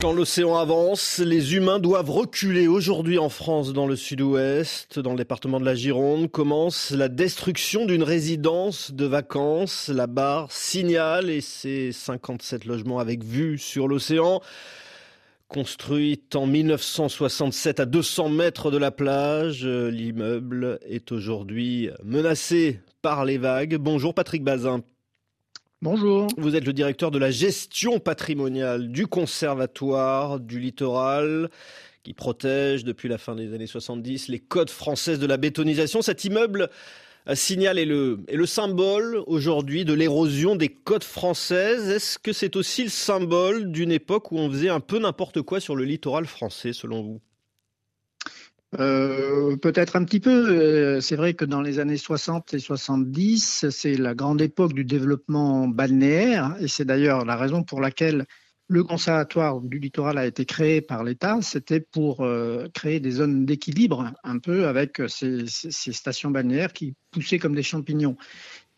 Quand l'océan avance, les humains doivent reculer. Aujourd'hui en France, dans le sud-ouest, dans le département de la Gironde, commence la destruction d'une résidence de vacances. La barre signale et ses 57 logements avec vue sur l'océan. Construite en 1967 à 200 mètres de la plage, l'immeuble est aujourd'hui menacé par les vagues. Bonjour Patrick Bazin. Bonjour. Vous êtes le directeur de la gestion patrimoniale du Conservatoire du littoral qui protège depuis la fin des années 70 les codes françaises de la bétonisation. Cet immeuble euh, signale est le, est le symbole aujourd'hui de l'érosion des côtes françaises. Est-ce que c'est aussi le symbole d'une époque où on faisait un peu n'importe quoi sur le littoral français selon vous? Euh, peut-être un petit peu. Euh, c'est vrai que dans les années 60 et 70, c'est la grande époque du développement balnéaire, et c'est d'ailleurs la raison pour laquelle le conservatoire du littoral a été créé par l'État. C'était pour euh, créer des zones d'équilibre, un peu avec ces, ces, stations balnéaires qui poussaient comme des champignons.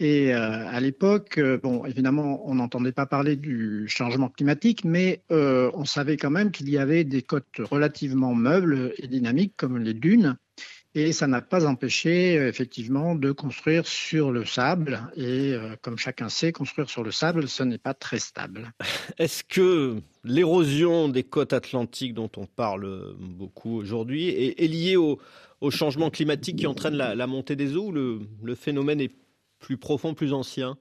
Et euh, à l'époque, euh, bon, évidemment, on n'entendait pas parler du changement climatique, mais euh, on savait quand même qu'il y avait des côtes relativement meubles et dynamiques comme les dunes. Et ça n'a pas empêché effectivement de construire sur le sable. Et comme chacun sait, construire sur le sable, ce n'est pas très stable. Est-ce que l'érosion des côtes atlantiques dont on parle beaucoup aujourd'hui est, liée au, changement climatique qui entraîne la, montée des eaux ou le, le phénomène est plus profond, plus ancien?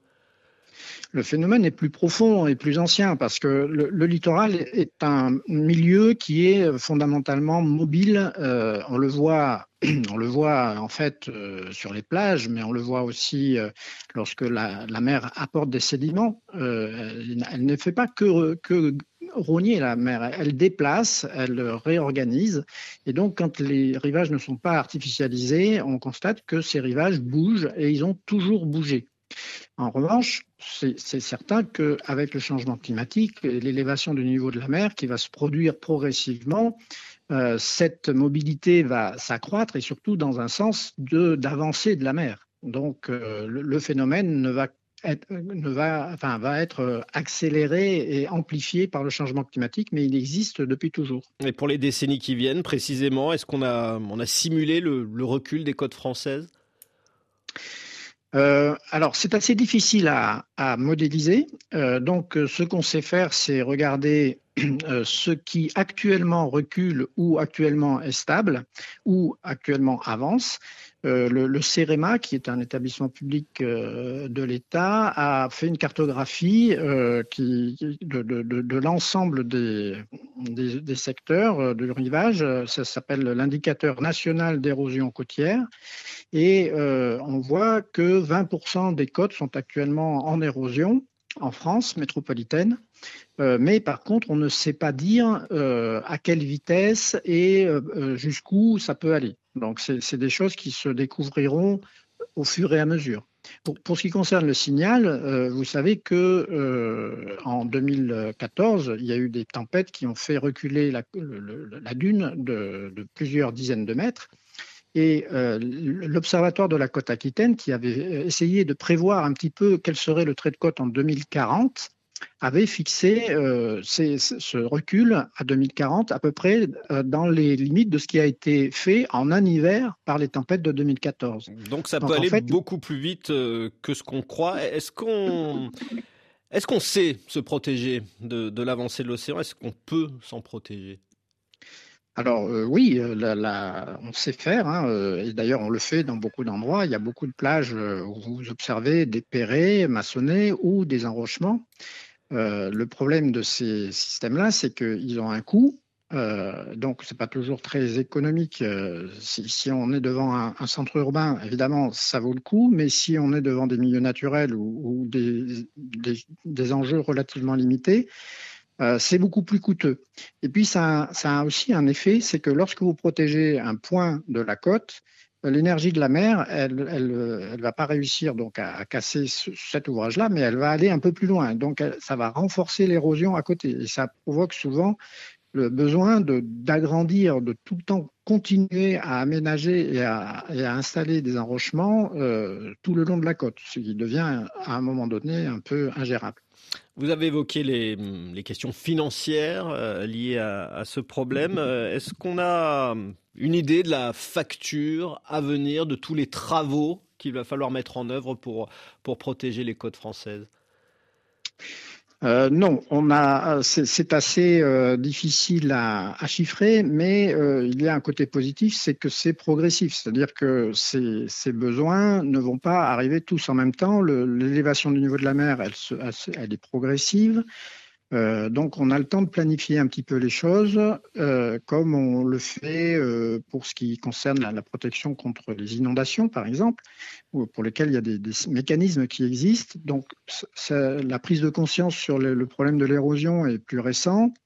Le phénomène est plus profond et plus ancien parce que le, littoral est un milieu qui est fondamentalement mobile. Euh, on le voit, on le voit en fait euh, sur les plages, mais on le voit aussi euh, lorsque la, mer apporte des sédiments. elle, ne fait pas que, que rogner la mer, elle déplace, elle réorganise. Et donc, quand les rivages ne sont pas artificialisés, on constate que ces rivages bougent et ils ont toujours bougé. En revanche, c'est certain qu'avec le changement climatique l'élévation du niveau de la mer qui va se produire progressivement, euh, cette mobilité va s'accroître et surtout dans un sens d'avancée de, la mer. Donc euh, le, phénomène ne va être, va, enfin, va être accéléré et amplifié par le changement climatique, mais il existe depuis toujours. Et pour les décennies qui viennent, précisément, est-ce qu'on a, on a simulé le, recul des côtes françaises? Euh, alors, c'est assez difficile à, modéliser. Euh, donc, ce qu'on sait faire, c'est regarder euh, ce qui actuellement recule ou actuellement est stable ou actuellement avance euh, le, CEREMA, qui est un établissement public euh, de l'État, a fait une cartographie euh, de, l'ensemble des, des, secteurs du rivage. Ça s'appelle l'indicateur national d'érosion côtière. Et on voit que 20% des côtes sont actuellement en érosion en France métropolitaine. mais par contre, on ne sait pas dire à quelle vitesse et jusqu'où ça peut aller. Donc, c'est des choses qui se découvriront au fur et à mesure. Pour, ce qui concerne le signal, euh, vous savez que euh, en 2014, il y a eu des tempêtes qui ont fait reculer la, dune de, plusieurs dizaines de mètres. Et euh, l'Observatoire de la côte aquitaine, qui avait essayé de prévoir un petit peu quel serait le trait de côte en 2040, avait fixé euh, ce recul à 2040 à peu près euh, dans les limites de ce qui a été fait en un hiver par les tempêtes de 2014. Donc ça peut aller beaucoup plus vite euh, que ce qu'on croit. Est-ce qu'on est qu'on sait se protéger de, l'avancée de l'océan? Est-ce qu'on peut s'en protéger? Alors oui, on sait faire, hein, et d'ailleurs on le fait dans beaucoup d'endroits. Il y a beaucoup de plages où vous observez des perrets maçonnés ou des enrochements. Euh, le problème de ces systèmes-là, c'est qu'ils ont un coût. Euh, donc, ce n'est pas toujours très économique. Euh, si, on est devant un, centre urbain, évidemment, ça vaut le coup. Mais si on est devant des milieux naturels ou, des, enjeux relativement limités, c'est beaucoup plus coûteux. Et puis, ça, a aussi un effet, c'est que lorsque vous protégez un point de la côte, l'énergie de la mer, elle ne elle, va pas réussir donc à, casser cet ouvrage-là, mais elle va aller un peu plus loin. Donc, ça va renforcer l'érosion à côté. Et ça provoque souvent le besoin d'agrandir, de, tout le temps continuer à aménager et à, installer des enrochements euh, tout le long de la côte, ce qui devient à un moment donné un peu ingérable. Vous avez évoqué les, questions financières euh, liées à, ce problème. Euh, est-ce qu'on a une idée de la facture à venir, de tous les travaux qu'il va falloir mettre en œuvre pour, pour protéger les côtes françaises? Euh, non, on a, c'est assez euh, difficile à, chiffrer, mais euh, il y a un côté positif, c'est que c'est progressif, c'est-à-dire que ces, ces, besoins ne vont pas arriver tous en même temps. L'élévation du niveau de la mer, elle, elle est progressive. Euh, donc, on a le temps de planifier un petit peu les choses, euh, comme on le fait euh, pour ce qui concerne la, protection contre les inondations, par exemple, ou pour lesquelles il y a des, mécanismes qui existent. Donc, la prise de conscience sur le, problème de l'érosion est plus récente.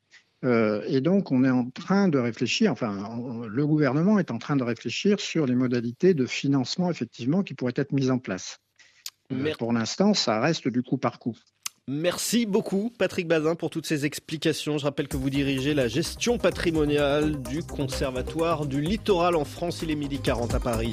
et donc, on est en train de réfléchir, enfin, le gouvernement est en train de réfléchir sur les modalités de financement, effectivement, qui pourraient être mises en place. pour l'instant, ça reste du coup par coup. Merci beaucoup Patrick Bazin pour toutes ces explications. Je rappelle que vous dirigez la gestion patrimoniale du Conservatoire du Littoral en France. Il est midi 40 à Paris.